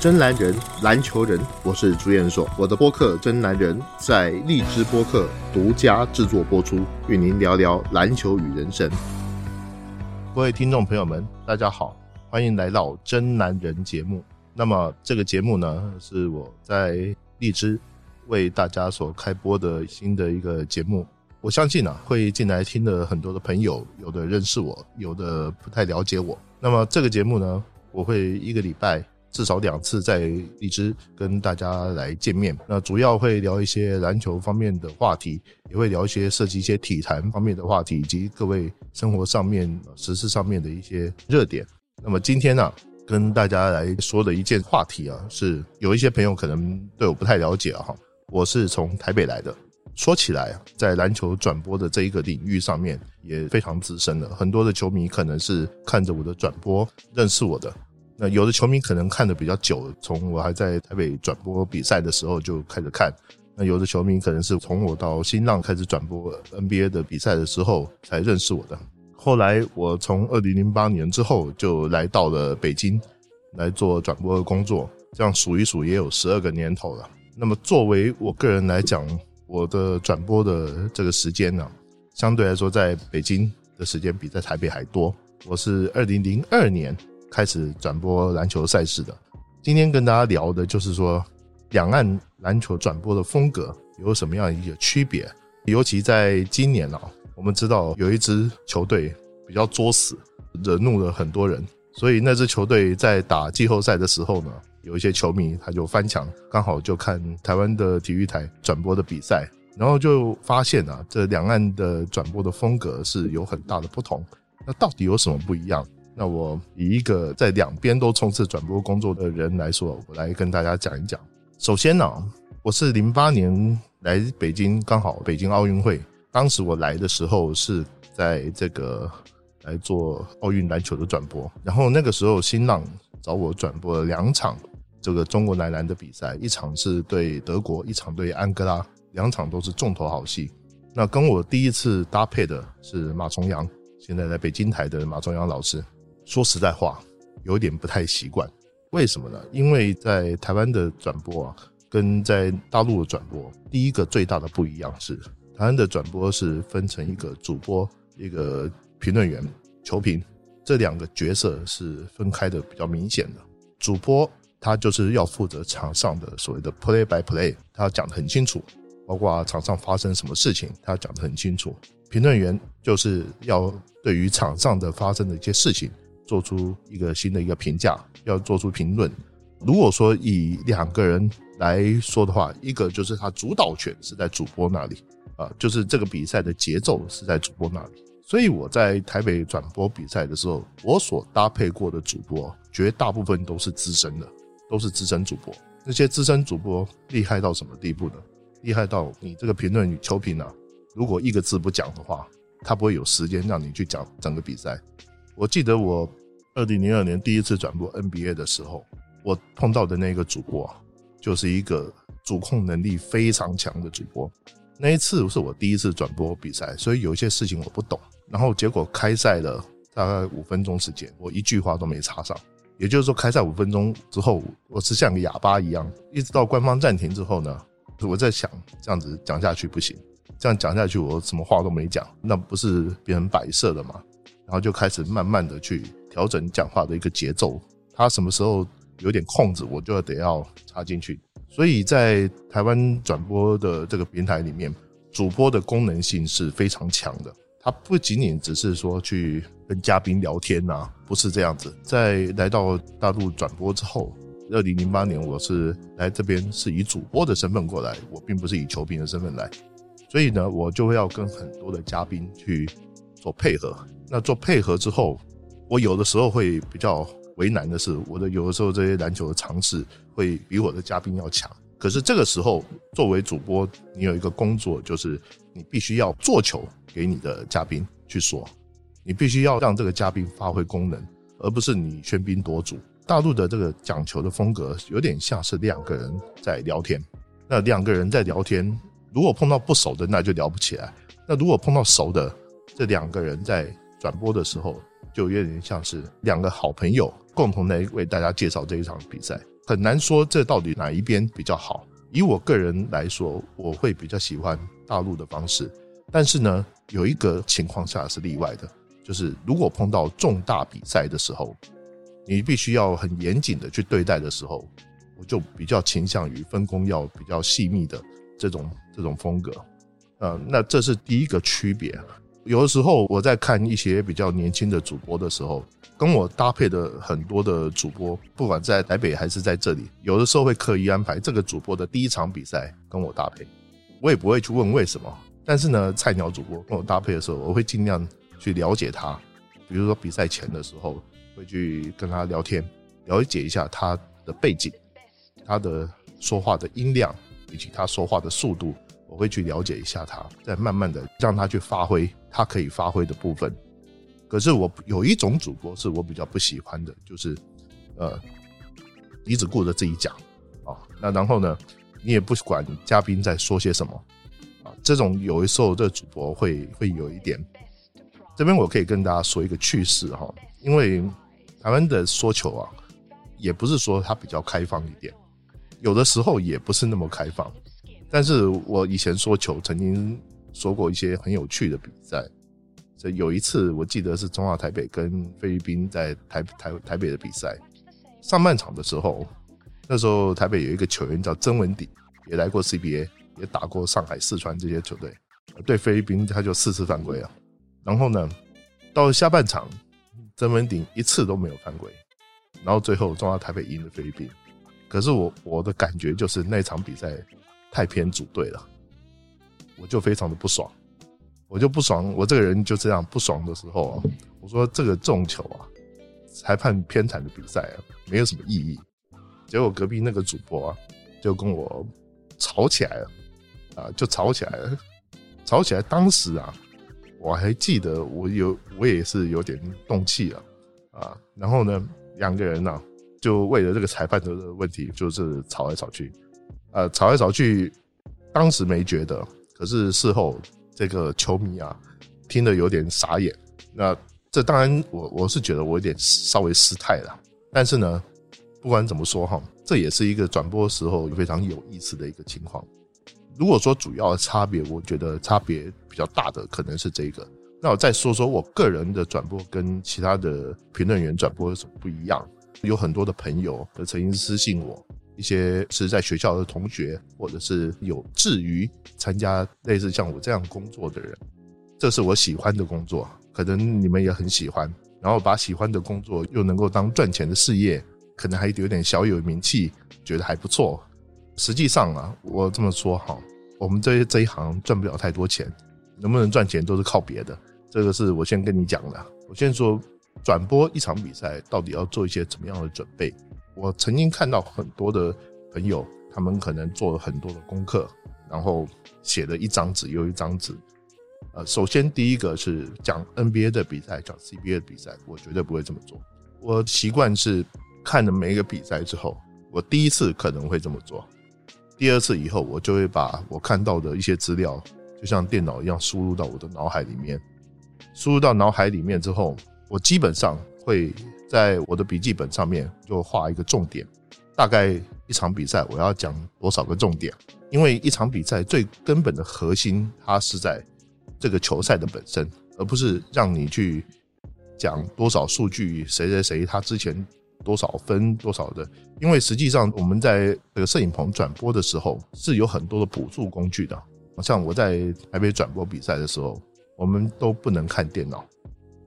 真男人，篮球人，我是朱彦硕。我的播客《真男人》在荔枝播客独家制作播出，与您聊聊篮球与人生。各位听众朋友们，大家好，欢迎来到《真男人》节目。那么这个节目呢，是我在荔枝为大家所开播的新的一个节目。我相信啊，会进来听的很多的朋友，有的认识我，有的不太了解我。那么这个节目呢，我会一个礼拜。至少两次在荔枝跟大家来见面，那主要会聊一些篮球方面的话题，也会聊一些涉及一些体坛方面的话题，以及各位生活上面、实事上面的一些热点。那么今天呢，跟大家来说的一件话题啊，是有一些朋友可能对我不太了解哈。我是从台北来的，说起来，在篮球转播的这一个领域上面也非常资深了，很多的球迷可能是看着我的转播认识我的。那有的球迷可能看的比较久，从我还在台北转播比赛的时候就开始看。那有的球迷可能是从我到新浪开始转播 NBA 的比赛的时候才认识我的。后来我从二零零八年之后就来到了北京来做转播的工作，这样数一数也有十二个年头了。那么作为我个人来讲，我的转播的这个时间呢，相对来说在北京的时间比在台北还多。我是二零零二年。开始转播篮球赛事的，今天跟大家聊的就是说，两岸篮球转播的风格有什么样一个区别？尤其在今年啊，我们知道有一支球队比较作死，惹怒了很多人，所以那支球队在打季后赛的时候呢，有一些球迷他就翻墙，刚好就看台湾的体育台转播的比赛，然后就发现啊，这两岸的转播的风格是有很大的不同。那到底有什么不一样？那我以一个在两边都从事转播工作的人来说，我来跟大家讲一讲。首先呢，我是零八年来北京，刚好北京奥运会，当时我来的时候是在这个来做奥运篮球的转播。然后那个时候新浪找我转播了两场这个中国男篮的比赛，一场是对德国，一场对安哥拉，两场都是重头好戏。那跟我第一次搭配的是马重阳，现在在北京台的马重阳老师。说实在话，有点不太习惯。为什么呢？因为在台湾的转播啊，跟在大陆的转播，第一个最大的不一样是，台湾的转播是分成一个主播、一个评论员、球评这两个角色是分开的比较明显的。主播他就是要负责场上的所谓的 play by play，他讲得很清楚，包括场上发生什么事情，他讲得很清楚。评论员就是要对于场上的发生的一些事情。做出一个新的一个评价，要做出评论。如果说以两个人来说的话，一个就是他主导权是在主播那里啊，就是这个比赛的节奏是在主播那里。所以我在台北转播比赛的时候，我所搭配过的主播绝大部分都是资深的，都是资深主播。那些资深主播厉害到什么地步呢？厉害到你这个评论与球评啊，如果一个字不讲的话，他不会有时间让你去讲整个比赛。我记得我。二零零二年第一次转播 NBA 的时候，我碰到的那个主播就是一个主控能力非常强的主播。那一次是我第一次转播比赛，所以有一些事情我不懂。然后结果开赛了大概五分钟时间，我一句话都没插上。也就是说，开赛五分钟之后，我是像个哑巴一样，一直到官方暂停之后呢，我在想这样子讲下去不行，这样讲下去我什么话都没讲，那不是变成摆设了吗？然后就开始慢慢的去。调整讲话的一个节奏，他什么时候有点控制，我就得要插进去。所以在台湾转播的这个平台里面，主播的功能性是非常强的。他不仅仅只是说去跟嘉宾聊天呐，不是这样子。在来到大陆转播之后，二零零八年我是来这边是以主播的身份过来，我并不是以球评的身份来，所以呢，我就会要跟很多的嘉宾去做配合。那做配合之后。我有的时候会比较为难的是，我的有的时候这些篮球的尝试会比我的嘉宾要强。可是这个时候，作为主播，你有一个工作，就是你必须要做球给你的嘉宾去说，你必须要让这个嘉宾发挥功能，而不是你喧宾夺主。大陆的这个讲球的风格有点像是两个人在聊天，那两个人在聊天，如果碰到不熟的，那就聊不起来；那如果碰到熟的，这两个人在转播的时候。就有点像是两个好朋友共同来为大家介绍这一场比赛，很难说这到底哪一边比较好。以我个人来说，我会比较喜欢大陆的方式。但是呢，有一个情况下是例外的，就是如果碰到重大比赛的时候，你必须要很严谨的去对待的时候，我就比较倾向于分工要比较细密的这种这种风格。呃，那这是第一个区别。有的时候我在看一些比较年轻的主播的时候，跟我搭配的很多的主播，不管在台北还是在这里，有的时候会刻意安排这个主播的第一场比赛跟我搭配，我也不会去问为什么。但是呢，菜鸟主播跟我搭配的时候，我会尽量去了解他，比如说比赛前的时候，会去跟他聊天，了解一下他的背景，他的说话的音量以及他说话的速度。我会去了解一下他，再慢慢的让他去发挥他可以发挥的部分。可是我有一种主播是我比较不喜欢的，就是呃，你只顾着自己讲啊，那然后呢，你也不管嘉宾在说些什么啊，这种有的时候这主播会会有一点。这边我可以跟大家说一个趣事哈，因为台湾的说球啊，也不是说它比较开放一点，有的时候也不是那么开放。但是我以前说球，曾经说过一些很有趣的比赛。这有一次，我记得是中华台北跟菲律宾在台台台北的比赛。上半场的时候，那时候台北有一个球员叫曾文鼎，也来过 CBA，也打过上海、四川这些球队。对菲律宾，他就四次犯规啊。然后呢，到下半场，曾文鼎一次都没有犯规。然后最后中华台北赢了菲律宾。可是我我的感觉就是那场比赛。太偏主队了，我就非常的不爽，我就不爽，我这个人就这样不爽的时候啊，我说这个重球啊，裁判偏袒的比赛啊，没有什么意义。结果隔壁那个主播啊，就跟我吵起来了，啊，就吵起来了，吵起来。当时啊，我还记得我有我也是有点动气了啊，然后呢，两个人呢，就为了这个裁判的问题，就是吵来吵去。呃，吵来吵去，当时没觉得，可是事后这个球迷啊，听得有点傻眼。那这当然，我我是觉得我有点稍微失态了。但是呢，不管怎么说哈，这也是一个转播时候非常有意思的一个情况。如果说主要的差别，我觉得差别比较大的可能是这个。那我再说说我个人的转播跟其他的评论员转播有什么不一样？有很多的朋友都曾经私信我。一些是在学校的同学，或者是有志于参加类似像我这样工作的人，这是我喜欢的工作，可能你们也很喜欢。然后把喜欢的工作又能够当赚钱的事业，可能还有点小有名气，觉得还不错。实际上啊，我这么说哈，我们这这一行赚不了太多钱，能不能赚钱都是靠别的。这个是我先跟你讲的。我先说转播一场比赛到底要做一些怎么样的准备。我曾经看到很多的朋友，他们可能做了很多的功课，然后写了一张纸又一张纸。呃，首先第一个是讲 NBA 的比赛，讲 CBA 的比赛，我绝对不会这么做。我习惯是看了每一个比赛之后，我第一次可能会这么做，第二次以后我就会把我看到的一些资料，就像电脑一样输入到我的脑海里面。输入到脑海里面之后，我基本上会。在我的笔记本上面就画一个重点，大概一场比赛我要讲多少个重点？因为一场比赛最根本的核心，它是在这个球赛的本身，而不是让你去讲多少数据，谁谁谁他之前多少分多少的。因为实际上我们在这个摄影棚转播的时候是有很多的辅助工具的，像我在台北转播比赛的时候，我们都不能看电脑，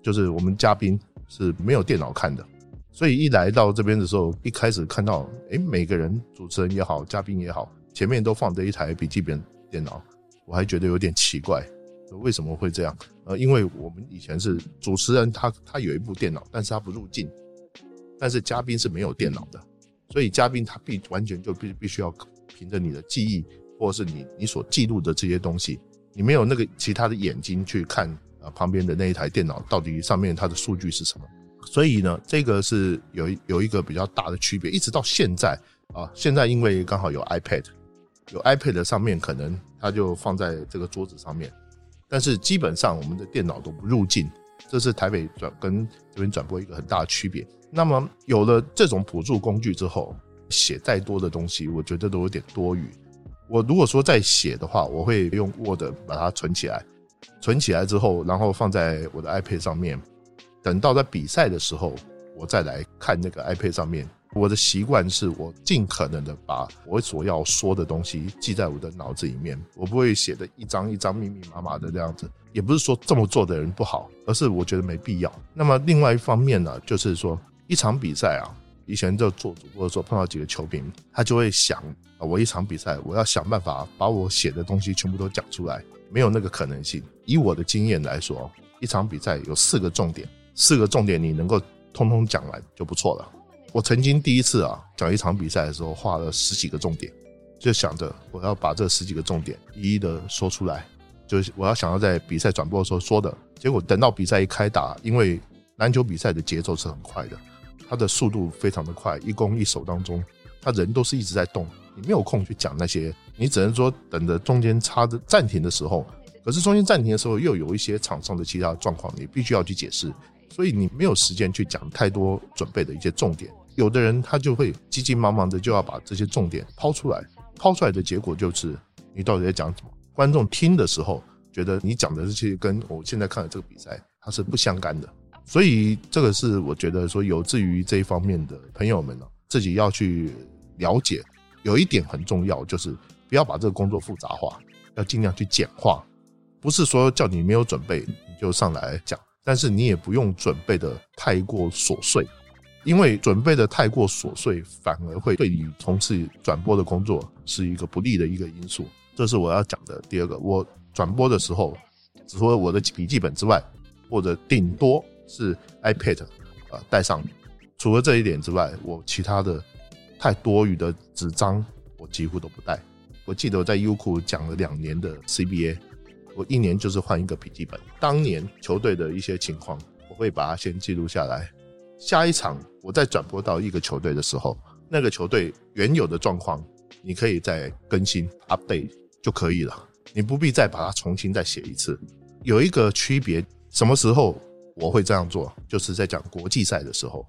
就是我们嘉宾。是没有电脑看的，所以一来到这边的时候，一开始看到，哎，每个人主持人也好，嘉宾也好，前面都放着一台笔记本电脑，我还觉得有点奇怪，为什么会这样？呃，因为我们以前是主持人，他他有一部电脑，但是他不入镜，但是嘉宾是没有电脑的，所以嘉宾他必完全就必必须要凭着你的记忆，或是你你所记录的这些东西，你没有那个其他的眼睛去看。啊，旁边的那一台电脑到底上面它的数据是什么？所以呢，这个是有有一个比较大的区别。一直到现在啊，现在因为刚好有 iPad，有 iPad 上面可能它就放在这个桌子上面，但是基本上我们的电脑都不入镜，这是台北转跟这边转播一个很大的区别。那么有了这种辅助工具之后，写再多的东西，我觉得都有点多余。我如果说再写的话，我会用 Word 把它存起来，存起来之后，然后放在我的 iPad 上面，等到在比赛的时候，我再来看那个 iPad 上面。我的习惯是我尽可能的把我所要说的东西记在我的脑子里面，我不会写的一张一张密密麻麻的这样子。也不是说这么做的人不好，而是我觉得没必要。那么另外一方面呢，就是说一场比赛啊，以前就做主播的时候碰到几个球评，他就会想啊，我一场比赛我要想办法把我写的东西全部都讲出来，没有那个可能性。以我的经验来说，一场比赛有四个重点，四个重点你能够通通讲完就不错了。我曾经第一次啊讲一场比赛的时候，画了十几个重点，就想着我要把这十几个重点一一的说出来，就是我要想要在比赛转播的时候说的。结果等到比赛一开打，因为篮球比赛的节奏是很快的，它的速度非常的快，一攻一守当中，他人都是一直在动，你没有空去讲那些，你只能说等着中间插着暂停的时候，可是中间暂停的时候又有一些场上的其他状况，你必须要去解释，所以你没有时间去讲太多准备的一些重点。有的人他就会急急忙忙的就要把这些重点抛出来，抛出来的结果就是你到底在讲什么？观众听的时候觉得你讲的这些跟我现在看的这个比赛它是不相干的，所以这个是我觉得说有志于这一方面的朋友们呢，自己要去了解。有一点很重要，就是不要把这个工作复杂化，要尽量去简化。不是说叫你没有准备你就上来讲，但是你也不用准备的太过琐碎。因为准备的太过琐碎，反而会对你从事转播的工作是一个不利的一个因素。这是我要讲的第二个。我转播的时候，除了我的笔记本之外，或者顶多是 iPad 啊带上。除了这一点之外，我其他的太多余的纸张，我几乎都不带。我记得我在优酷讲了两年的 CBA，我一年就是换一个笔记本。当年球队的一些情况，我会把它先记录下来。下一场我再转播到一个球队的时候，那个球队原有的状况，你可以再更新 update 就可以了，你不必再把它重新再写一次。有一个区别，什么时候我会这样做？就是在讲国际赛的时候，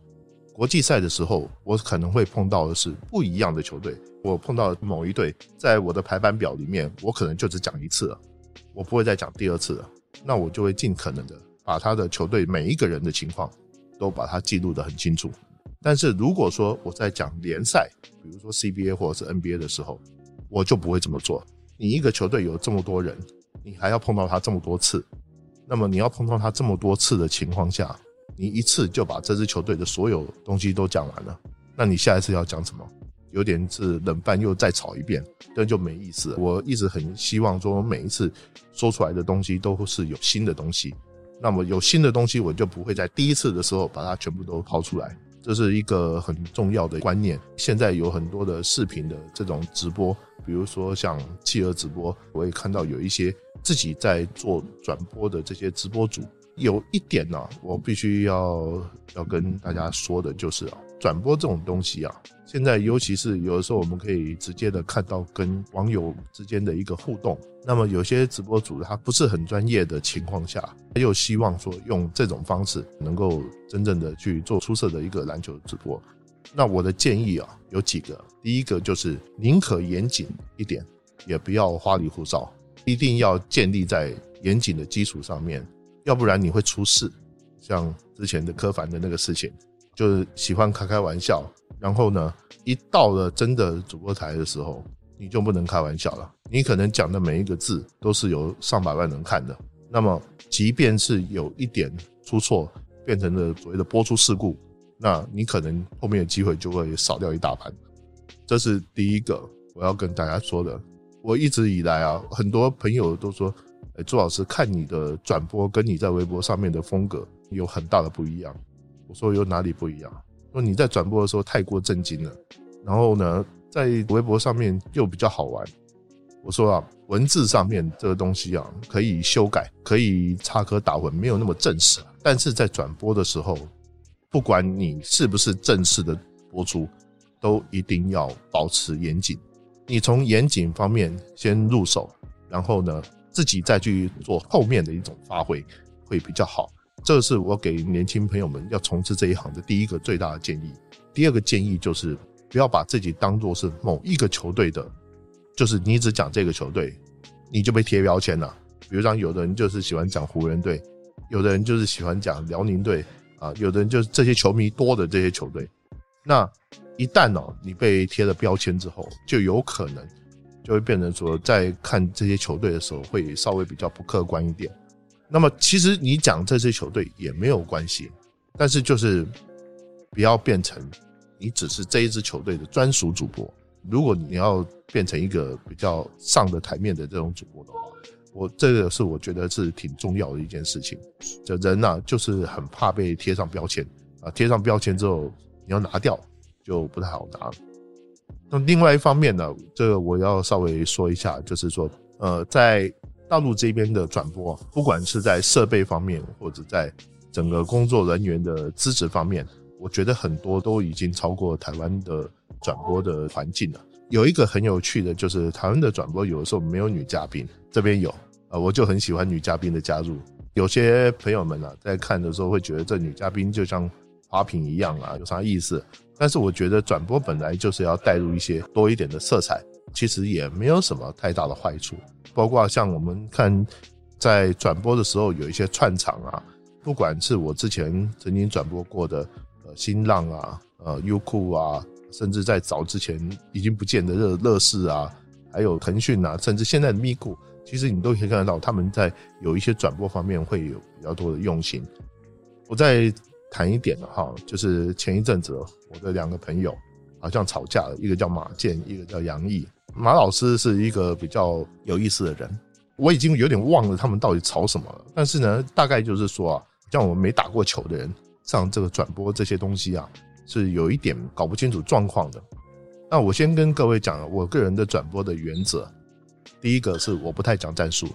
国际赛的时候，我可能会碰到的是不一样的球队。我碰到某一队，在我的排版表里面，我可能就只讲一次了，我不会再讲第二次了。那我就会尽可能的把他的球队每一个人的情况。都把它记录的很清楚，但是如果说我在讲联赛，比如说 CBA 或者是 NBA 的时候，我就不会这么做。你一个球队有这么多人，你还要碰到他这么多次，那么你要碰到他这么多次的情况下，你一次就把这支球队的所有东西都讲完了，那你下一次要讲什么？有点是冷饭又再炒一遍，这就没意思。我一直很希望说，每一次说出来的东西都是有新的东西。那么有新的东西，我就不会在第一次的时候把它全部都抛出来，这是一个很重要的观念。现在有很多的视频的这种直播，比如说像企鹅直播，我也看到有一些自己在做转播的这些直播主。有一点呢，我必须要要跟大家说的就是啊，转播这种东西啊。现在，尤其是有的时候，我们可以直接的看到跟网友之间的一个互动。那么，有些直播主他不是很专业的情况下，他又希望说用这种方式能够真正的去做出色的一个篮球直播。那我的建议啊，有几个。第一个就是宁可严谨一点，也不要花里胡哨，一定要建立在严谨的基础上面，要不然你会出事。像之前的柯凡的那个事情，就是喜欢开开玩笑。然后呢，一到了真的主播台的时候，你就不能开玩笑了。你可能讲的每一个字都是有上百万人看的。那么，即便是有一点出错，变成了所谓的播出事故，那你可能后面的机会就会少掉一大半。这是第一个我要跟大家说的。我一直以来啊，很多朋友都说，朱老师看你的转播跟你在微博上面的风格有很大的不一样。我说有哪里不一样？说你在转播的时候太过震惊了，然后呢，在微博上面又比较好玩。我说啊，文字上面这个东西啊，可以修改，可以插科打诨，没有那么正式。但是在转播的时候，不管你是不是正式的播出，都一定要保持严谨。你从严谨方面先入手，然后呢，自己再去做后面的一种发挥，会比较好。这是我给年轻朋友们要从事这一行的第一个最大的建议。第二个建议就是，不要把自己当做是某一个球队的，就是你只讲这个球队，你就被贴标签了。比如像有的人就是喜欢讲湖人队，有的人就是喜欢讲辽宁队啊，有的人就是这些球迷多的这些球队。那一旦呢，你被贴了标签之后，就有可能就会变成说，在看这些球队的时候，会稍微比较不客观一点。那么其实你讲这支球队也没有关系，但是就是不要变成你只是这一支球队的专属主播。如果你要变成一个比较上的台面的这种主播的话，我这个是我觉得是挺重要的一件事情。这人呐，就是很怕被贴上标签啊，贴上标签之后你要拿掉就不太好拿了。那另外一方面呢，这个我要稍微说一下，就是说，呃，在大陆这边的转播，不管是在设备方面，或者在整个工作人员的资质方面，我觉得很多都已经超过台湾的转播的环境了。有一个很有趣的，就是台湾的转播有的时候没有女嘉宾，这边有啊，我就很喜欢女嘉宾的加入。有些朋友们啊，在看的时候会觉得这女嘉宾就像花瓶一样啊，有啥意思？但是我觉得转播本来就是要带入一些多一点的色彩。其实也没有什么太大的坏处，包括像我们看在转播的时候有一些串场啊，不管是我之前曾经转播过的呃新浪啊、呃优酷啊，甚至在早之前已经不见的乐乐视啊，还有腾讯啊，甚至现在的咪咕，其实你都可以看得到他们在有一些转播方面会有比较多的用心。我在谈一点的哈，就是前一阵子我的两个朋友好像吵架了，一个叫马健，一个叫杨毅。马老师是一个比较有意思的人，我已经有点忘了他们到底吵什么了。但是呢，大概就是说啊，像我们没打过球的人上这个转播这些东西啊，是有一点搞不清楚状况的。那我先跟各位讲，我个人的转播的原则，第一个是我不太讲战术，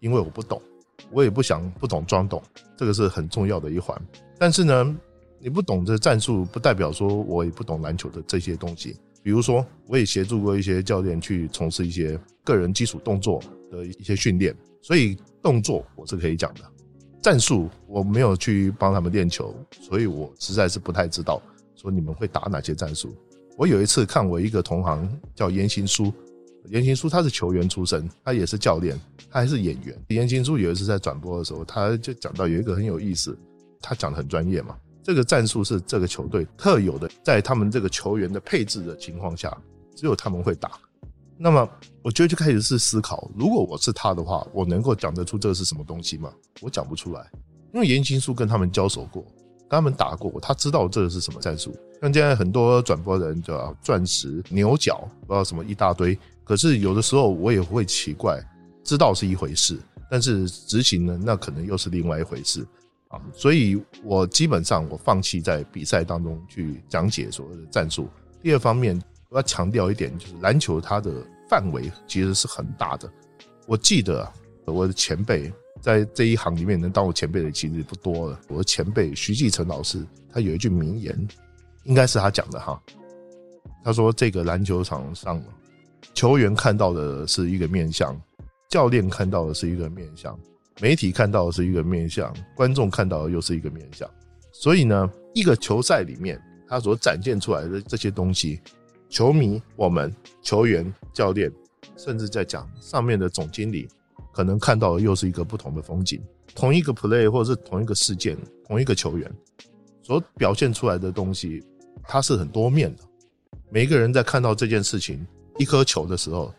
因为我不懂，我也不想不懂装懂，这个是很重要的一环。但是呢，你不懂这战术，不代表说我也不懂篮球的这些东西。比如说，我也协助过一些教练去从事一些个人基础动作的一些训练，所以动作我是可以讲的。战术我没有去帮他们练球，所以我实在是不太知道说你们会打哪些战术。我有一次看我一个同行叫严行书，严行书他是球员出身，他也是教练，他还是演员。严行书有一次在转播的时候，他就讲到有一个很有意思，他讲的很专业嘛。这个战术是这个球队特有的，在他们这个球员的配置的情况下，只有他们会打。那么，我觉得就开始是思考：如果我是他的话，我能够讲得出这个是什么东西吗？我讲不出来，因为严青书跟他们交手过，跟他们打过，他知道这个是什么战术。像现在很多转播人叫钻石牛角，不知道什么一大堆。可是有的时候我也会奇怪，知道是一回事，但是执行呢，那可能又是另外一回事。啊，所以我基本上我放弃在比赛当中去讲解所谓的战术。第二方面，我要强调一点，就是篮球它的范围其实是很大的。我记得我的前辈在这一行里面能当我前辈的其实不多了。我的前辈徐继成老师，他有一句名言，应该是他讲的哈。他说：“这个篮球场上，球员看到的是一个面相，教练看到的是一个面相。”媒体看到的是一个面相，观众看到的又是一个面相，所以呢，一个球赛里面，他所展现出来的这些东西，球迷、我们、球员、教练，甚至在讲上面的总经理，可能看到的又是一个不同的风景。同一个 play 或者是同一个事件，同一个球员所表现出来的东西，它是很多面的。每一个人在看到这件事情，一颗球的时候，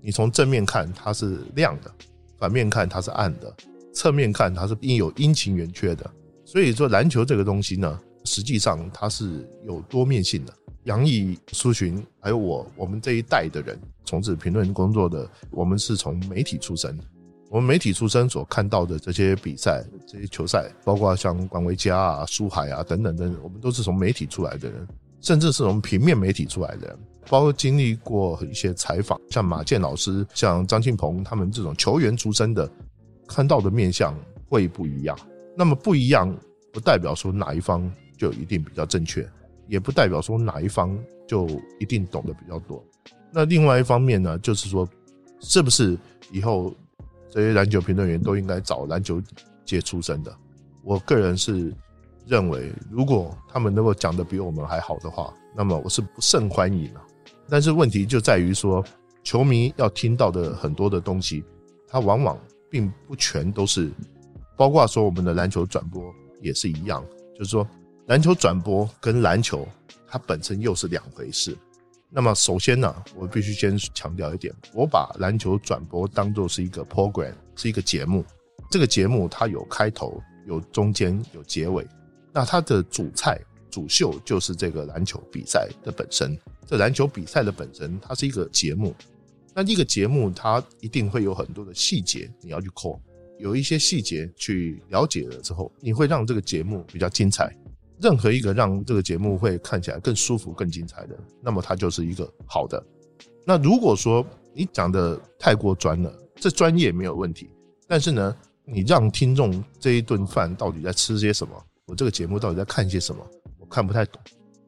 你从正面看，它是亮的。反面看它是暗的，侧面看它是应有阴晴圆缺的。所以说篮球这个东西呢，实际上它是有多面性的。杨毅、苏群还有我，我们这一代的人从事评论工作的，我们是从媒体出身。我们媒体出身所看到的这些比赛、这些球赛，包括像管维佳啊、苏海啊等等等等，我们都是从媒体出来的人，甚至是从平面媒体出来的人。包括经历过一些采访，像马健老师、像张庆鹏他们这种球员出身的，看到的面相会不一样。那么不一样，不代表说哪一方就一定比较正确，也不代表说哪一方就一定懂得比较多。那另外一方面呢，就是说，是不是以后这些篮球评论员都应该找篮球界出身的？我个人是认为，如果他们能够讲的比我们还好的话。那么我是不甚欢迎啊。但是问题就在于说，球迷要听到的很多的东西，它往往并不全都是，包括说我们的篮球转播也是一样，就是说篮球转播跟篮球它本身又是两回事。那么首先呢，我必须先强调一点，我把篮球转播当做是一个 program，是一个节目。这个节目它有开头、有中间、有结尾。那它的主菜、主秀就是这个篮球比赛的本身。这篮球比赛的本身，它是一个节目。那一个节目，它一定会有很多的细节你要去抠，有一些细节去了解了之后，你会让这个节目比较精彩。任何一个让这个节目会看起来更舒服、更精彩的，那么它就是一个好的。那如果说你讲的太过专了，这专业没有问题，但是呢，你让听众这一顿饭到底在吃些什么？我这个节目到底在看些什么？看不太懂，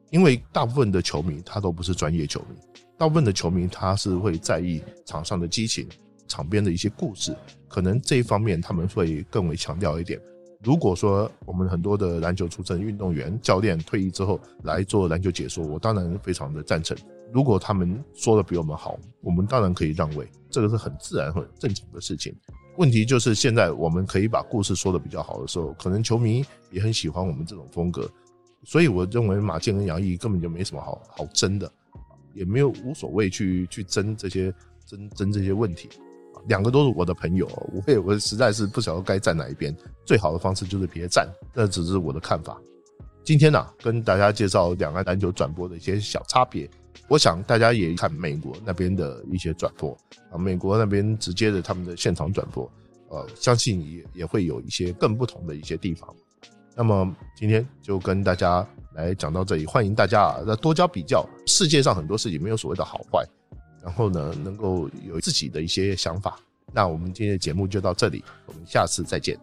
因为大部分的球迷他都不是专业球迷，大部分的球迷他是会在意场上的激情、场边的一些故事，可能这一方面他们会更为强调一点。如果说我们很多的篮球出身运动员、教练退役之后来做篮球解说，我当然非常的赞成。如果他们说的比我们好，我们当然可以让位，这个是很自然、很正常的事情。问题就是现在我们可以把故事说的比较好的时候，可能球迷也很喜欢我们这种风格，所以我认为马健跟杨毅根本就没什么好好争的，也没有无所谓去去争这些争争这些问题。两个都是我的朋友，我也我实在是不晓得该站哪一边。最好的方式就是别站，这只是我的看法。今天呢，跟大家介绍两岸篮球转播的一些小差别。我想大家也看美国那边的一些转播啊，美国那边直接的他们的现场转播，呃，相信也也会有一些更不同的一些地方。那么今天就跟大家来讲到这里，欢迎大家啊，多交比较。世界上很多事情没有所谓的好坏。然后呢，能够有自己的一些想法。那我们今天的节目就到这里，我们下次再见。